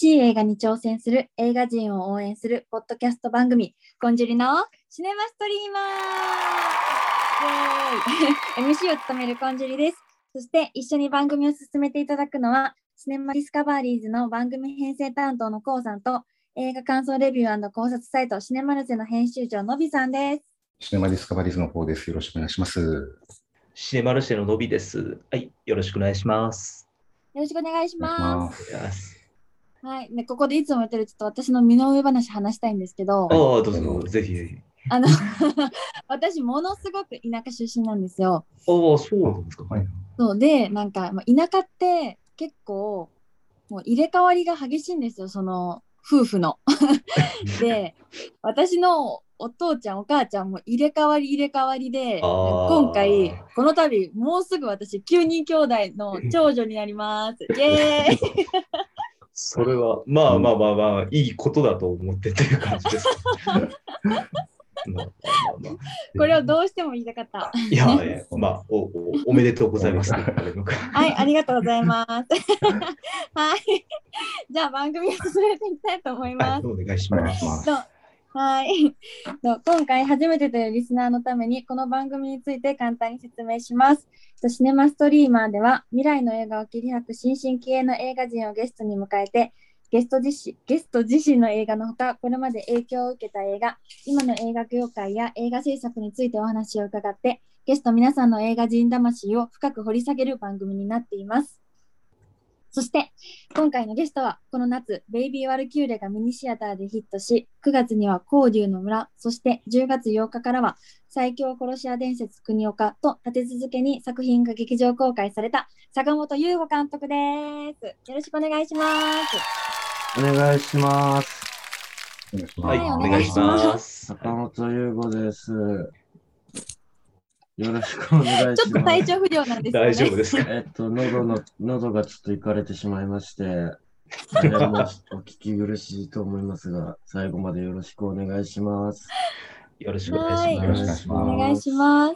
新しい映画に挑戦する映画人を応援するポッドキャスト番組、コンジュリのシネマストリーマー !MC を務めるコンジュリです。そして一緒に番組を進めていただくのは、シネマディスカバリーズの番組編成担当のコウさんと、映画感想レビュー考察サイトシネマルシェの編集長のびさんです。シネマディスカバリーズの方です。よろしくお願いします。シネマルシェののびです。はい、よろしくお願いします。よろしくお願いしま。す。はい、ね、ここでいつも言ってるちょっと私の身の上話話したいんですけど、ああ、どうぞどうぞ、ぜひぜひ。あの 私ものすごく田舎出身なんですよ。ああ、そうなんですか。はい。そうでなんか、まあ、田舎って結構もう入れ替わりが激しいんですよその夫婦の。で私のお父ちゃんお母ちゃんも入れ替わり入れ替わりで今回この度もうすぐ私9人兄弟の長女になります。イエーイ それは、まあまあまあまあ、いいことだと思ってっていう感じです。これをどうしても言いたかった。いや、え まあおお、おめでとうございます。はい、ありがとうございます。はい。じゃあ番組を進めていきたいと思います。はい、お願いします。はい。今回初めてというリスナーのためにこの番組について簡単に説明します。シネマストリーマーでは未来の映画を切り開く新進気鋭の映画人をゲストに迎えてゲスト自身ゲスト自身の映画のほかこれまで影響を受けた映画今の映画業界や映画制作についてお話を伺ってゲスト皆さんの映画人魂を深く掘り下げる番組になっています。そして今回のゲストはこの夏ベイビー・ワルキューレがミニシアターでヒットし9月には紅竜の村そして10月8日からは最強殺し屋伝説国岡と立て続けに作品が劇場公開された坂本優吾監督です。よろしくお願いします。お願いします。お願いします。はい、はいお願いします。坂本優吾です。よろしくお願いします。ちょっと体調不良なんですよね。大丈夫ですか？えっと、喉の、喉がちょっといかれてしまいまして、大変もお聞き苦しいと思いますが、最後までよろしくお願いします。よろしくお願いしよろしくお願います。しますお願いします。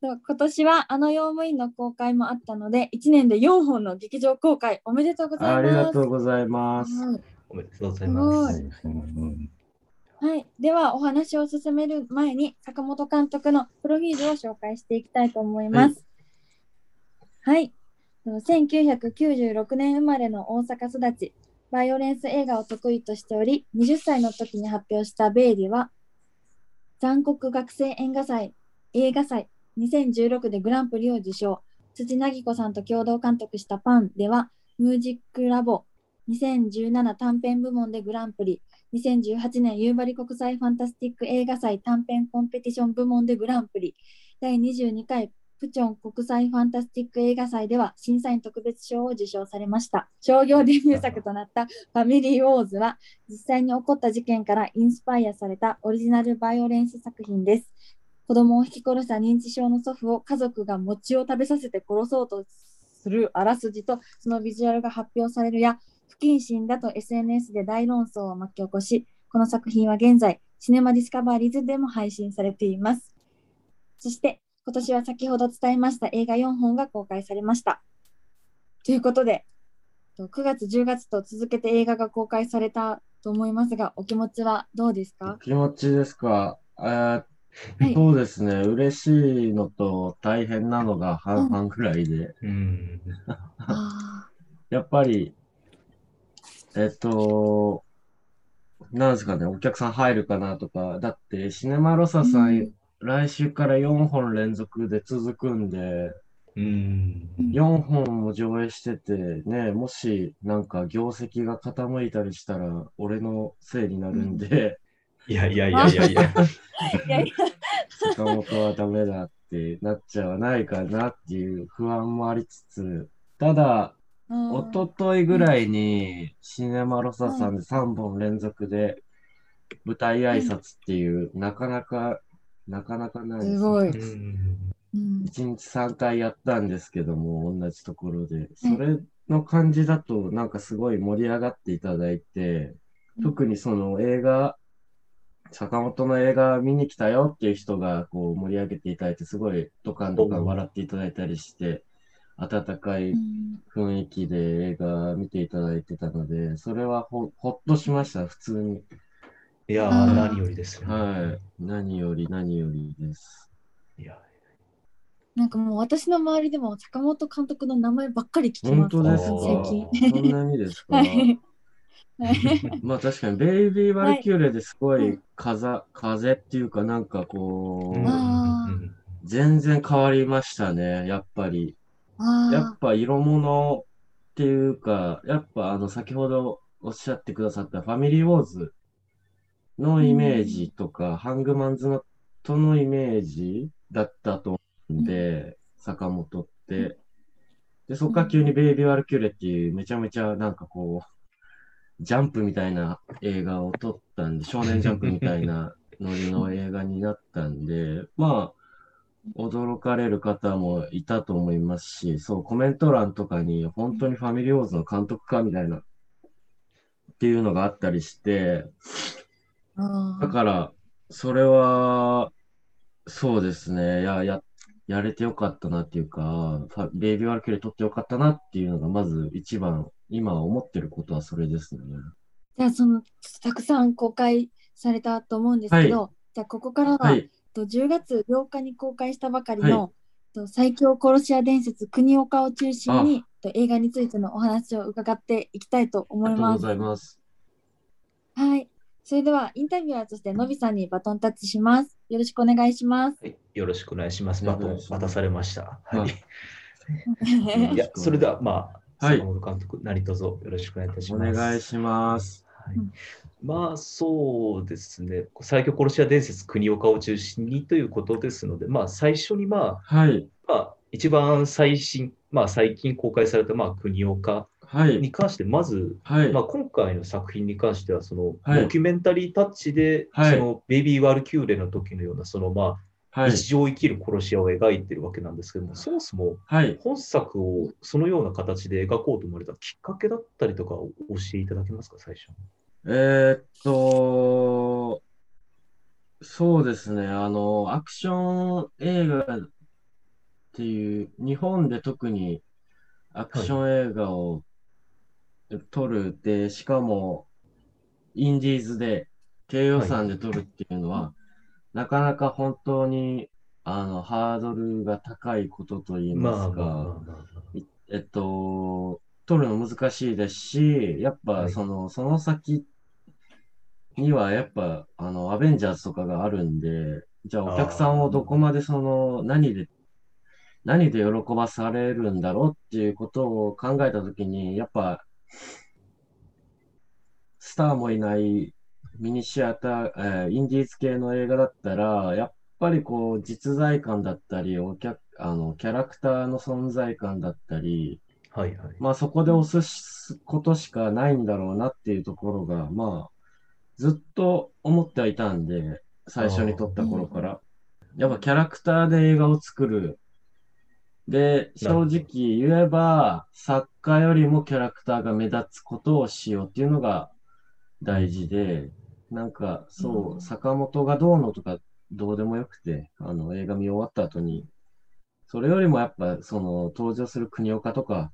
と今年はあの用務員の公開もあったので1年で4本の劇場公開おめでとうございます。ありがとうございます。はいおめでとうございますす。うんはい、ではお話を進める前に坂本監督のプロフィールを紹介していきたいと思います。はい、1996年生まれの大阪育ち、バイオレンス映画を得意としており、20歳の時に発表したベイリは、残酷学生映画祭映画祭2016でグランプリを受賞。辻凪子さんと共同監督したパンでは、ミュージックラボ2017短編部門でグランプリ、2018年夕張国際ファンタスティック映画祭短編コンペティション部門でグランプリ、第22回プチョン国際ファンタスティック映画祭では審査員特別賞を受賞されました。商業デビュー作となったファミリーウォーズは実際に起こった事件からインスパイアされたオリジナルバイオレンス作品です。子供を引き殺した認知症の祖父を家族が餅を食べさせて殺そうとするあらすじとそのビジュアルが発表されるや不謹慎だと SNS で大論争を巻き起こし、この作品は現在、シネマディスカバーリズでも配信されています。そして、今年は先ほど伝えました映画4本が公開されました。ということで、と9月、10月と続けて映画が公開されたと思いますが、お気持ちはどうですか？気持ちですか？えーはいそうですね。嬉しいのと大変なのが半々ぐらいで、うん。あ やっぱり、えっと、なんですかね、お客さん入るかなとか、だって、シネマロサさん、うん来週から4本連続で続くんで、うん。4本も上映してて、ね、もしなんか業績が傾いたりしたら、俺のせいになるんで、いやいやいやいやいや。ーいやいや、坂本はダメだってなっちゃわないかなっていう不安もありつつ、ただ、うん一昨日ぐらいにシネマロサさんで3本連続で舞台挨拶っていう、なかなか、なかなかないですすごい。うん。うん。1日3回やったんですけども、同じところで。それの感じだと、なんかすごい盛り上がっていただいて、特にその映画、坂本の映画見に来たよっていう人がこう盛り上げていただいて、すごいドカンドカン笑っていただいたりして、温かいうん雰囲気で映画見ていただいてたので、それはほほっとしました、普通に。いやあーー、何よりですね。はい。何より何よりです。いやなんかもう私の周りでも坂本監督の名前ばっかり聞きます。本当ですか？最近。そんなにですか？はい。はいまあ確かに、ベイビー・バルキューレですごはいい風、風っていうかなんかこう、全然変わりましたね、やっぱり。やっあぱ色物っていうか、やっぱあの先ほどおっしゃってくださったファミリーウォーズのイメージとか、ハングマンズのとのイメージだったと思うんで、坂本って。で、そこから急にベイビー・ワルキューレっていうめちゃめちゃなんかこう、ジャンプみたいな映画を撮ったんで、少年ジャンプみたいなノリの映画になったんで、まあ、驚かれる方もいたと思いますし、そう、コメント欄とかに、本当にファミリーウォーズの監督かみたいな、っていうのがあったりして、あだから、それは、そうですね、や、や、やれてよかったなっていうか、ベイビーワルキューレ撮ってよかったなっていうのが、まず一番、今思ってることはそれですね。じゃあそのたくさん公開されたと思うんですけど、じゃあここからは、はい、と10月8日に公開したばかりの、と最強殺し屋伝説国岡を中心にと映画についてのお話を伺っていきたいと思います。ありがとうございます。はい。それではインタビュアーとしてのびさんにバトンタッチします。よろしくお願いします。はい、よろしくお願いします。バトン渡されました。ははいい。いや、それでは、まあ、はい坂本監督、何卒よろしくお願いいたします。お願いします。はいうんまあそうですね、最強殺し屋伝説国岡を中心にということですので、まあ最初にまあ、はい、まあ、一番最新、まあ最近公開されたまあ国岡はい、に関して、まず、はい。まあ、今回の作品に関しては、そのはい。ドキュメンタリータッチで、はい。そのベイビー・ワルキューレの時のような、そのまあ、はい、日常を生きる殺し屋を描いてるわけなんですけども、そもそもはい。本作をそのような形で描こうと思われたきっかけだったりとかを教えていただけますか、最初に。えーっと、そうですね、あの、アクション映画っていう、日本で特にアクション映画を撮るで、しかも、インディーズで、低予算で撮るっていうのは、なかなか本当に、あの、ハードルが高いことといいますか、まあまあまあまあえっと、取るの難しいですし、やっはいぱその、その先にはやっぱ、あの、アベンジャーズとかがあるんで、じゃあお客さんをどこまでその、何で、何で喜ばされるんだろうっていうことを考えたときに、やっぱ、スターもいないミニシアター、えーインディーズ系の映画だったら、やっぱりこう、実在感だったり、お客、あの、キャラクターの存在感だったり、はいはい。まあそこで押すことしかないんだろうなっていうところが、まあ、ずっと思ってはいたんで、最初に撮った頃から。やっぱキャラクターで映画を作る。で、正直言えば、作家よりもキャラクターが目立つことをしようっていうのが大事で、なんか、そうう、ん坂本がどうのとかどうでもよくて、あの、映画見終わった後に、それよりもやっぱ、その、登場する国岡とか、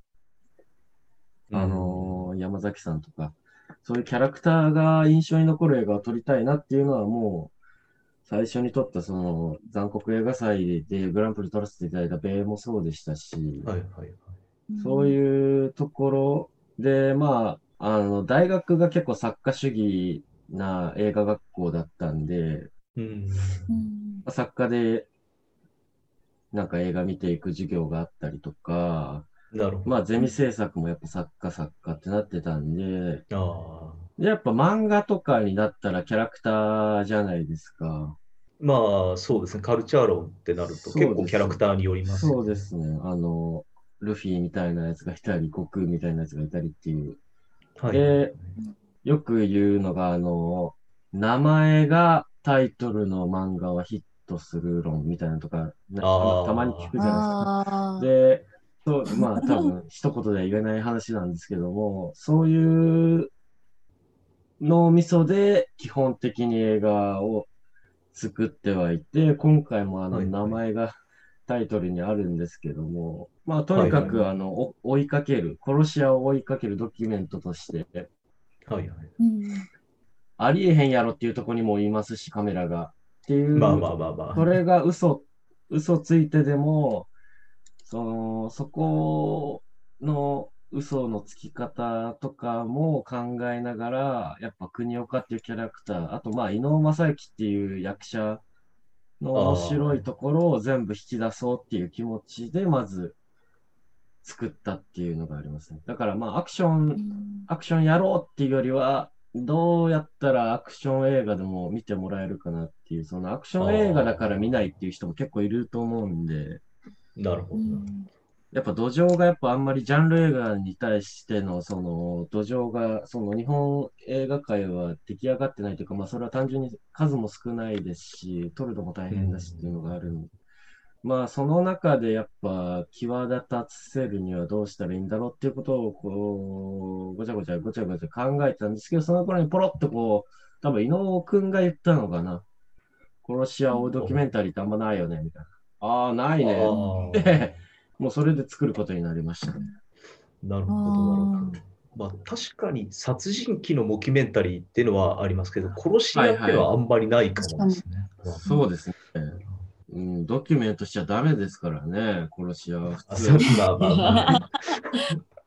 あのー山崎さんとか、そういうキャラクターが印象に残る映画を撮りたいなっていうのはもう、最初に撮ったその残酷映画祭でグランプリ取らせていただいた米もそうでしたし、はいはいはい。そうういうところで、まあ、あの、大学が結構作家主義な映画学校だったんで、うん。ん。作家でなんか映画見ていく授業があったりとか、なるほど。まあゼミ制作もやっぱ作家作家ってなってたんで、ああ。でやっぱ漫画とかになったらキャラクターじゃないですか。まあそうですね、カルチャー論ってなると結構キャラクターによりますよそうですね。あの、ルフィみたいなやつがいたり、悟空みたいなやつがいたりっていう。はい。でよく言うのが、あの、名前がタイトルの漫画はヒットする論みたいなのとか、たまに聞くじゃないですか。で、そう、まあ多分一言では言えない話なんですけども、そういう脳みそで基本的に映画を作ってはいて、今回もあの名前がタイトルにあるんですけども、まあ、とにかく、あの、お追いかける、殺し屋を追いかけるドキュメントとして、はいはい。うんありえへんやろっていうところにもいますし、カメラが。っていう、まあまあまあまあ。それが嘘、嘘ついてでも、その、そこの嘘のつき方とかも考えながら、やっぱ国岡っていうキャラクター、あとまあ、伊能正幸っていう役者の面白いところを全部引き出そうっていう気持ちで、まず作ったっていうのがありますね。だからまあ、アクション、うんアクションやろうっていうよりは、どうやったらアクション映画でも見てもらえるかなっていう、そのアクション映画だから見ないっていう人も結構いると思うんで、なるほどやっぱ土壌がやっぱあんまりジャンル映画に対してのその土壌が、その日本映画界は出来上がってないというか、まあそれは単純に数も少ないですし、撮るのも大変だしっていうのがあるんで、まあその中でやっぱ際立たせるにはどうしたらいいんだろうっていうことをこう、ごちゃごちゃごちゃごちゃ考えてたんですけど、その頃にポロッとこう、多分伊野尾くんが言ったのかな。殺し屋をドキュメンタリーってあんまないよね、みたいな。ああ、ないね。もうそれで作ることになりましたね。なるほど、なるほど。まあ、確かに殺人鬼のモキュメンタリーっていうのはありますけど、殺し屋っていうのはあんまりないかもですね。そうですね。うん、ドキュメントしちゃダメですからね、殺し屋はあ普通。まあまあまあまあ。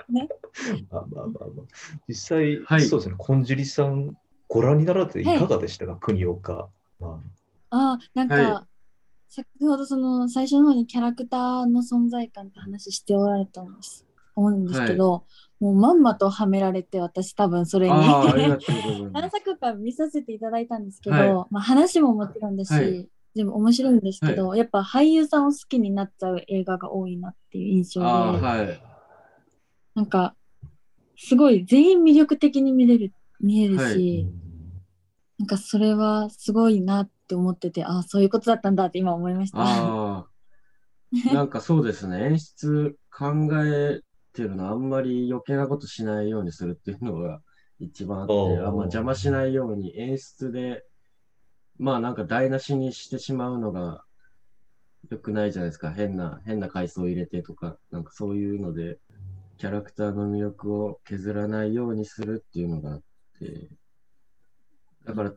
ね まあまあまあまあ。実際、はいそうですね、こんじりさん、ご覧になられていかがでしたか、国岡。まあ、なんか、は先ほどその最初の方にキャラクターの存在感って話しておられたんです。思うんですけど、もうまんまとはめられて私多分それに何す。作か見させていただいたんですけど、はい。まあ、話ももちろんだし、はい。全部面白いんですけど、やっぱ俳優さんを好きになっちゃう映画が多いなっていう印象で、ああ、はい。なんかすごい全員魅力的に見れる見えるし、はい。なんかそれはすごいなって思っててああそういうことだったんだって今思いました。ああ、なんかそうですね、演出考えてるのあんまり余計なことしないようにするっていうのが一番あって、あんま邪魔しないように演出で、まあなんか台無しにしてしまうのが良くないじゃないですか。変な、変な階層入れてとか、なんかそういうので、キャラクターの魅力を削らないようにするっていうのがあって、だから、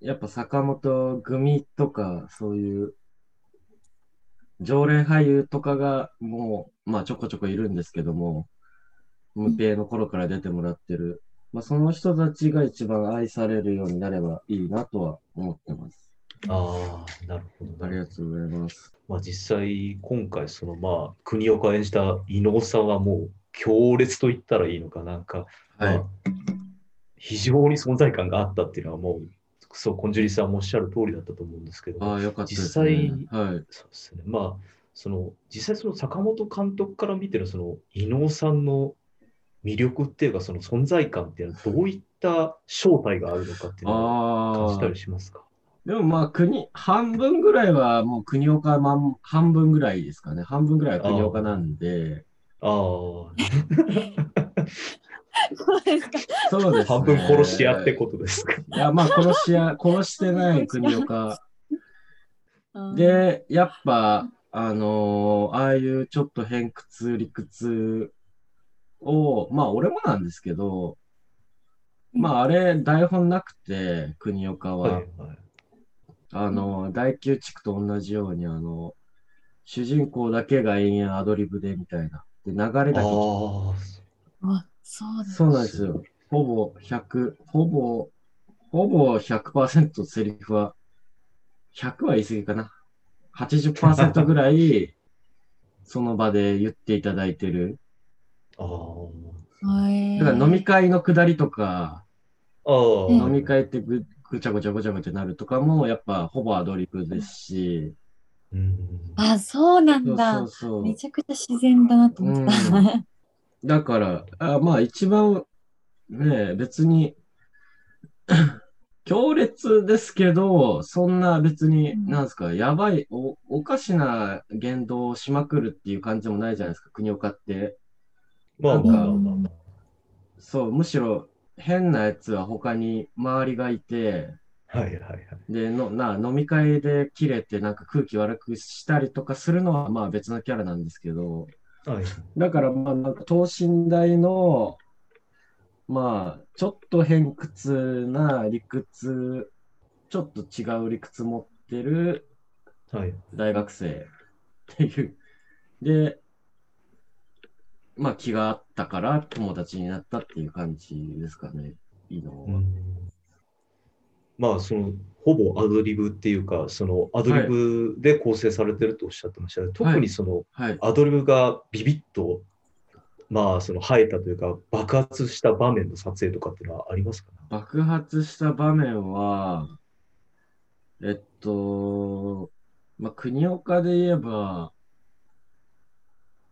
やっぱ坂本組とか、そういう常連俳優とかがもう、まあちょこちょこいるんですけども、無ペイの頃から出てもらってる、まあその人たちが一番愛されるようになればいいなとは思ってます。ああ、なるほど。ありがとうございます。まあ、実際、今回、そのまあ、国岡を演じた伊能さんはもう強烈と言ったらいいのかなんか、はいまあ。非常に存在感があったっていうのはもう、そう、コンジュリさんもおっしゃる通りだったと思うんですけど、ああ、よかったです、実ね。際はい。そうですね。まあ、その、実際その坂本監督から見てるその伊能さんの魅力っていうか、その存在感っていうのはどういった正体があるのかっていうのを感じたり。しますか？でもまあ国、半分ぐらいはもう国岡まん、半分ぐらいですかね。半分ぐらいは国岡なんで、ああ、そうですか。そうです、ね。半分殺し屋ってことですか？いや、まあ殺し屋、殺してない国岡。うん、で、やっぱ、あのーああいうちょっと偏屈、理屈を、まあ俺もなんですけど、まああれ台本なくて、国岡は、はいはい。あのー大宮地区と同じように、あの主人公だけが延々アドリブでみたいな。で、流れあだけあ、あそう。そうなんですよ。ほぼ100、ほぼ、ほぼ100%セリフは、100は言い過ぎかな。80%ぐらい、その場で言っていただいてる。ああ、はいだから飲み会の下りとか、飲み会ってぐぐちゃぐちゃぐちゃぐちゃなるとかも、やっぱほぼアドリブですし、うん。あ、そうなそうんだ。そうそう。めちゃくちゃ自然だなと思った。うだから、あまあ一番、ね、別に、強烈ですけど、そんな別に、うんなんですか、やばいお、おかしな言動をしまくるっていう感じもないじゃないですか、国岡って。まあまあまあまあまあ。そう、むしろ変なやつは他に周りがいて、はいはいはい。で、のな飲み会で切れてなんか空気悪くしたりとかするのはまあ別のキャラなんですけど、はい。だからまあなんか等身大の、まあちょっと偏屈な理屈、ちょっと違う理屈持ってるはい。大学生っていう。で、まあ気があったから友達になったっていう感じですかね、伊野は。うんまあ、その、ほぼアドリブっていうか、そのアドリブで構成されてるとおっしゃってましたね。特にその、はい。アドリブがビビッと、まあ、その生えたというか、爆発した場面の撮影とかっていうのはありますか？ね爆発した場面は、えっと、まあ、国岡で言えば、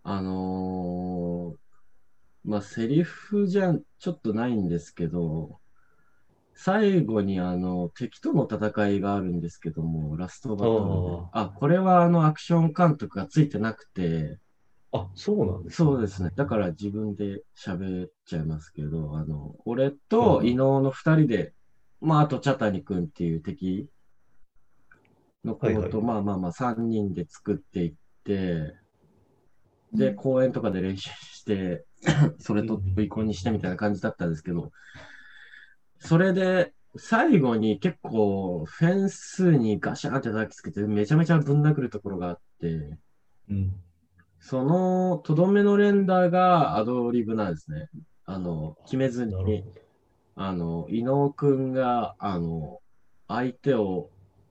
あのーまあ、セリフじゃちょっとないんですけど、最後にあの、敵との戦いがあるんですけども、ラストバトルで。あ、これはあの、アクション監督がついてなくて、あ、そうなんですそうですね。だから自分で喋っちゃいますけど、あの、俺と伊能の二人で、まあ、あと茶谷くんっていう敵の子と、はいはい。まあまあまあ三人で作っていって、で、うん。公園とかで練習して、それと V コンにしてみたいな感じだったんですけど、それで、最後に結構フェンスにガシャンって叩きつけてめちゃめちゃぶん殴るところがあって、うん。その、とどめの連打がアドリブなんですね。あの、決めずに、あの、伊野尾くんが、あの、相手を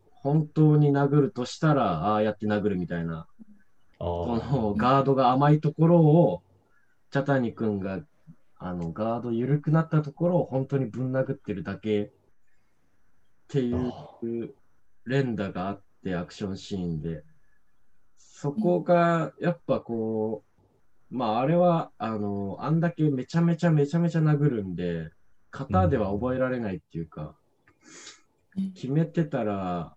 本当に殴るとしたら、ああやって殴るみたいな。このガードが甘いところを、茶谷くんが、あの、ガード緩くなったところを本当にぶん殴ってるだけっていう連打があって、アクションシーンで。そこが、やっぱこう、まあ、あれは、あの、あんだけめちゃめちゃめちゃめちゃ殴るんで、型では覚えられないっていうか、決めてたら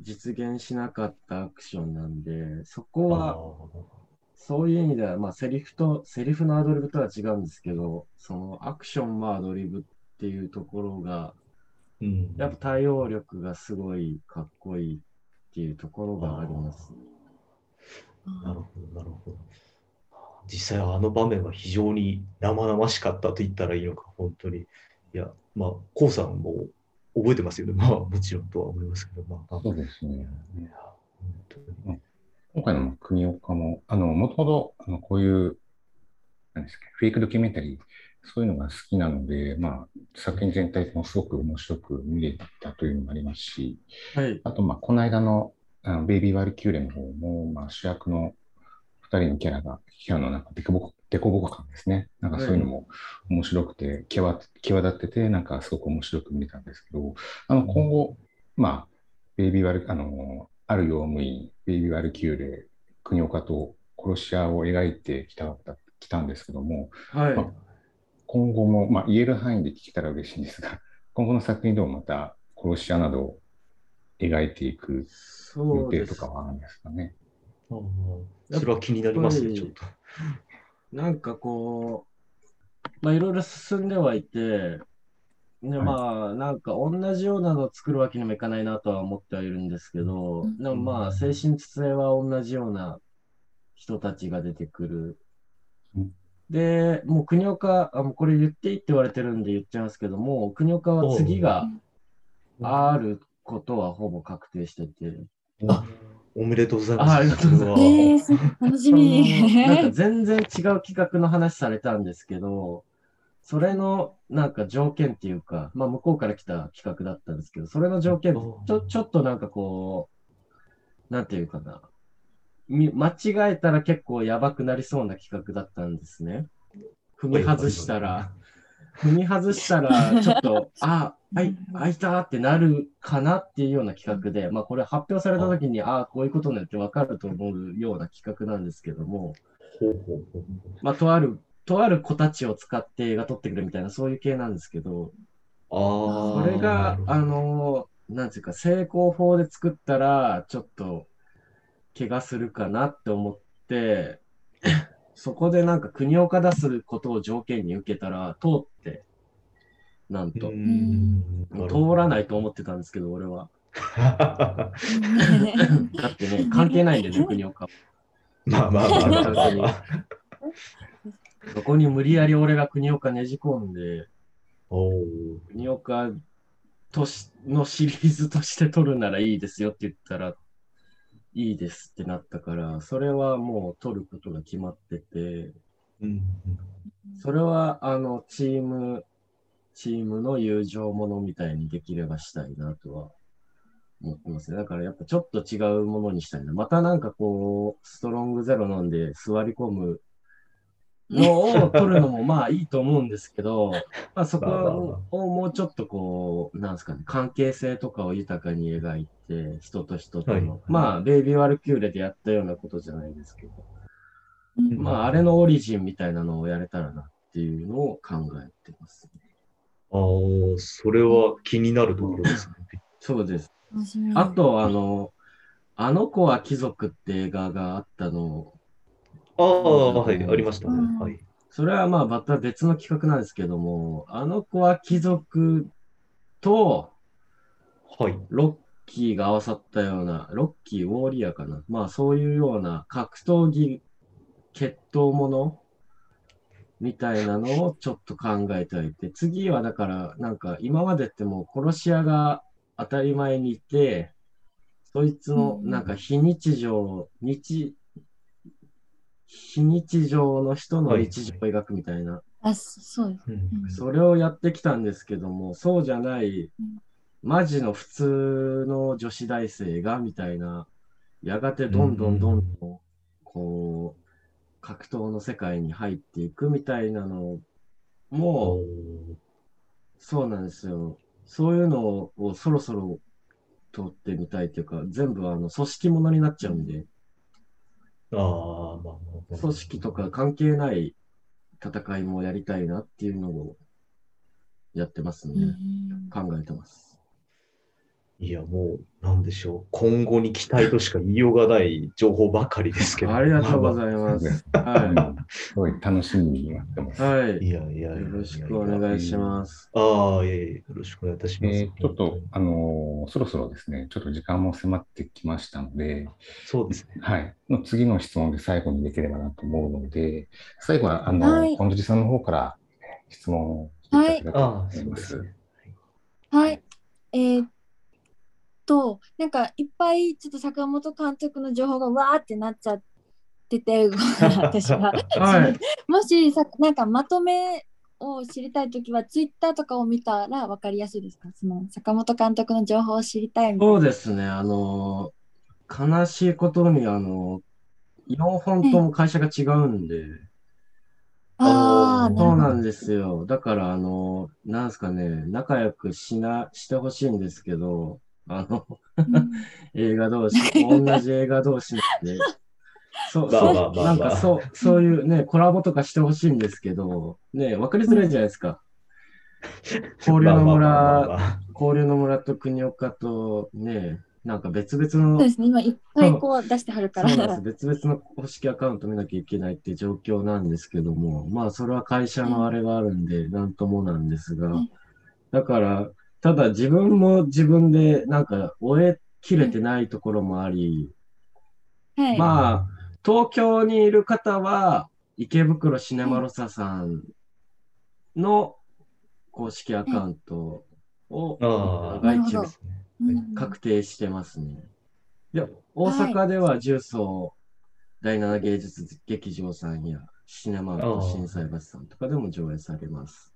実現しなかったアクションなんで、そこは、そういう意味では、まあ、セリフと、セリフのアドリブとは違うんですけど、そのアクションもアドリブっていうところが、うん。やっぱ対応力がすごいかっこいいっていうところがあります。なるほど、なるほど。実際あの場面は非常に生々しかったと言ったらいいのか、本当に。いや、まあ、コウさんも覚えてますよね。まあ、もちろんとは思いますけど、まあ、そうですね。いや本当に今回の国岡も、あの、もともと、あの、こういう、何ですか、フェイクドキュメンタリー、そういうのが好きなので、まあ、作品全体もすごく面白く見れたというのもありますし、はい。あと、まあ、この間の、あのベイビー・ワルキューレの方も、まあ、主役の二人のキャラが、キャラのなんかデコボコ、デコボコ感ですね。なんかそういうのも面白くて、際際立ってて、なんかすごく面白く見れたんですけど、あの、今後、まあ、ベイビー・ワル、あの、ある用務員、ベイビー・ワルキューレ、国岡と殺し屋を描いてきた、きたんですけども、はい。ま今後も、まあ、言える範囲で聞けたら嬉しいんですが、今後の作品でもまた殺し屋などを描いていく予定とか。はあるんですかね。ああそれは気になりますね、ちょっと。なんかこう、まあいろいろ進んではいて、で、はい。まあなんか同じようなのを作るわけにもいかないなとは思ってはいるんですけど、うん。でもまあ精神性は同じような人たちが出てくる。うん。で、もう国岡、あもうこれ言っていいって言われてるんで言っちゃいますけども、国岡は次があることはほぼ確定してて、あおめでとうございます。あありがとうございます。えー、楽しみ。なんか全然違う企画の話されたんですけど、それのなんか条件っていうか、まあ向こうから来た企画だったんですけど、それの条件、ちょちょっとなんかこう、なんていうかな、み間違えたら結構やばくなりそうな企画だったんですね。踏み外したら、踏み外したら、ちょっと、あ、あい、開いたってなるかなっていうような企画で、まあこれ発表された時に、ああ、こういうことねってわかると思うような企画なんですけども、まあとある、とある子たちを使って映画撮ってくれみたいな、そういう系なんですけど、ああ。それが、あの、なんていうか、成功法で作ったら、ちょっと、怪我するかなって思って、そこでなんか国岡出すことを条件に受けたら、通って、なんと。うん通らないと思ってたんですけど、俺は。だってね、関係ないんでね、国岡は。まあまあまあまあまあまあ。そこに無理やり俺が国岡ねじ込んで、おー国岡としのシリーズとして取るならいいですよって言ったら、いいですってなったから、それはもう取ることが決まってて、うんそれはあのチーム、チームの友情ものみたいにできればしたいなとは思ってますね。だからやっぱちょっと違うものにしたいな。またなんかこう、ストロングゼロ飲んで座り込むのを取るのもまあいいと思うんですけど、まあそこをもうちょっとこう、なんですかね、関係性とかを豊かに描いて、人と人との、はいまあベイビーワルキューレでやったようなことじゃないですけど、うんまああれのオリジンみたいなのをやれたらなっていうのを考えてます。ああ、それは気になるところですね。そうです。あと、あの、あの子は貴族って映画があったの、ああ、はい、ありましたね。うんはい。それはまあまた別の企画なんですけども、あの子は貴族とはい。ロッキーが合わさったような、ロッキー、ウォーリアーかな。まあそういうような格闘技決闘ものみたいなのをちょっと考えておいて、次はだからなんか今までってもう殺し屋が当たり前にいて、そいつのうんなんか非日常、日、非日常の人の日常を描くみたいな、あ、そそうです。うん。それをやってきたんですけども、そうじゃないうん、マジの普通の女子大生がみたいな、やがてどんどんどんどん、こう、格闘の世界に入っていくみたいなのも、そうなんですよ。そういうのをそろそろ撮ってみたいというか、全部あの組織ものになっちゃうんで、ああ、まあ。組織とか関係ない戦いもやりたいなっていうのをやってますね。うん考えてます。いや、もう、なんでしょう。今後に期待としか言いようがない情報ばかりですけど。ありがとうごいざいます。うんはすごい楽しみになってます。い。はい。いやいやよろしくお願いします。ああ、いえいえ、よろしくお願いいたします。えーちょっと、あのーそろそろですね、ちょっと時間も迫ってきましたので、そうですね。はい、の次の質問で最後にできればなと思うので、最後は、あの、はい近藤さんの方から質問をしていただければと思いま。すすね。はい。えーっと、なんかいっぱいちょっと坂本監督の情報がわーってなっちゃってて、私は。はい。もしさ、なんかまとめを知りたいときは、ツイッターとかを見たら分かりやすいですか？その坂本監督の情報を知りたい。そうですね。あの、悲しいことに、あの、4本とも会社が違うんで、ああ。そうなんですよ。だから、あの、なんですかね、仲良くしな、してほしいんですけど、あの、うん。映画同士、同じ映画同士なんで、そう、まあそう、まあまあ。まあなんかそう、そういうね、コラボとかしてほしいんですけど、ね、わかりづらいじゃないですか。交流の村、交流の村と国岡とね、なんか別々そうので、すね、今いっぱいこう出してはるかそうなんら。です。別々の公式アカウント見なきゃいけないっていう状況なんですけども、まあそれは会社のあれがあるんで、なんともなんですがうん、だから、ただ自分も自分でなんか終えきれてないところもあり、はい。まあ、東京にいる方は、池袋シネマロサさんの公式アカウントをああ、が一応なるほどうん確定してますね。で、大阪では重曹第七芸術劇場さんやシネマート心斎橋さんとかでも上映されます。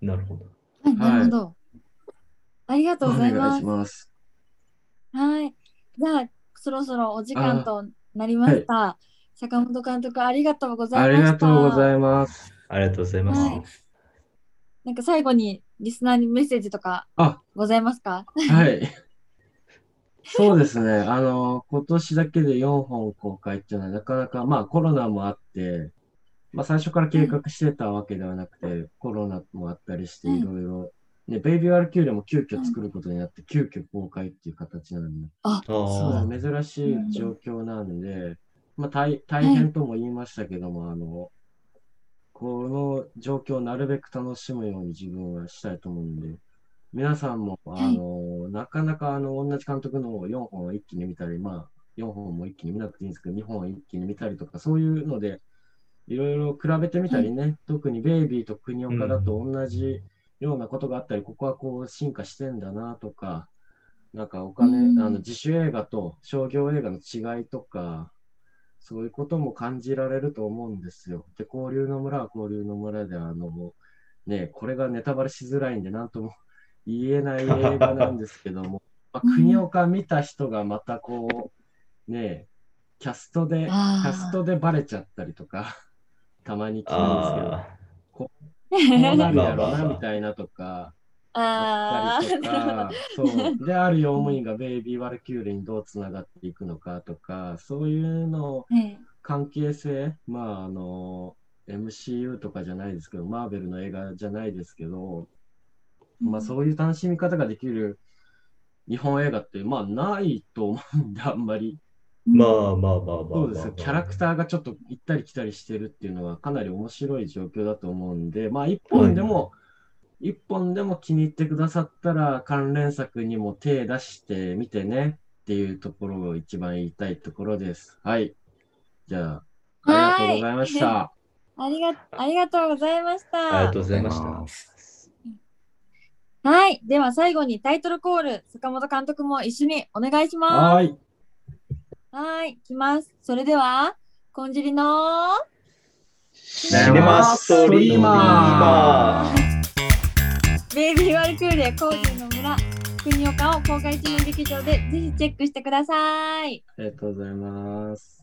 なるほど。はい、なるほど。ありがとうございお願いますし。ます。はい。じゃあ、そろそろお時間となりました。坂本監督、ありがとうござありいました。がとうございます。ありがとうございます。はいなんか最後にリスナーにメッセージとかあございますか？はい。そうですね。あの、今年だけで4本公開っていうのはなかなか、まあコロナもあって、まあ最初から計画してたわけではなくて、コロナもあったりしてうんいろいろ、ね、ベイビー・ワルキューレも急遽作ることになって、急遽公開っていう形なんで、あ、ああそう珍しい状況なんで、まあ大大変とも言いましたけども、あの、この状況をなるべく楽しむように自分はしたいと思うんで、皆さんも、あの、なかなかあの、同じ監督の4本を一気に見たり、まあ、4本も一気に見なくていいんですけど、2本を一気に見たりとか、そういうので、いろいろ比べてみたりね、特にベイビーと国岡だと同じようなことがあったり、ここはこう進化してんだなとか、なんかお金、うん。あの自主映画と商業映画の違いとか、そういうことも感じられると思うんですよ。で、交流の村は交流の村で、あの、ね、これがネタバレしづらいんで、なんとも言えない映画なんですけども、まあ、国岡見た人がまたこう、ね、キャストで、キャストでバレちゃったりとか、たまに聞くんですけど、うなるやろなみたいなとか、ああったりとか、そう。で、ある用務員がベイビー・ワルキューレにどうつながっていくのかとか、そういうの関係性、まあ、あの、MCU とかじゃないですけど、マーベルの映画じゃないですけど、まあ、そういう楽しみ方ができる日本映画って、まあ、ないと思うんで、あんまり。まあまあまあまあまあ、そうですよ。キャラクターがちょっと行ったり来たりしてるっていうのはかなり面白い状況だと思うんで、まあ、一本でも、一本でも気に入ってくださったら、関連作にも手出してみてねっていうところを一番言いたいところです。はい。じゃあ、ありがとうございました。ありがありがとうございました。ありがとうございました。はい。では最後にタイトルコール、坂本監督も一緒にお願いします。はい。はい。いきます。それでは、こんじりのシネマストリーマー。ベイビーワルクーレコージの村、国岡を公開中の劇場でぜひチェックしてください。ありがとうございます。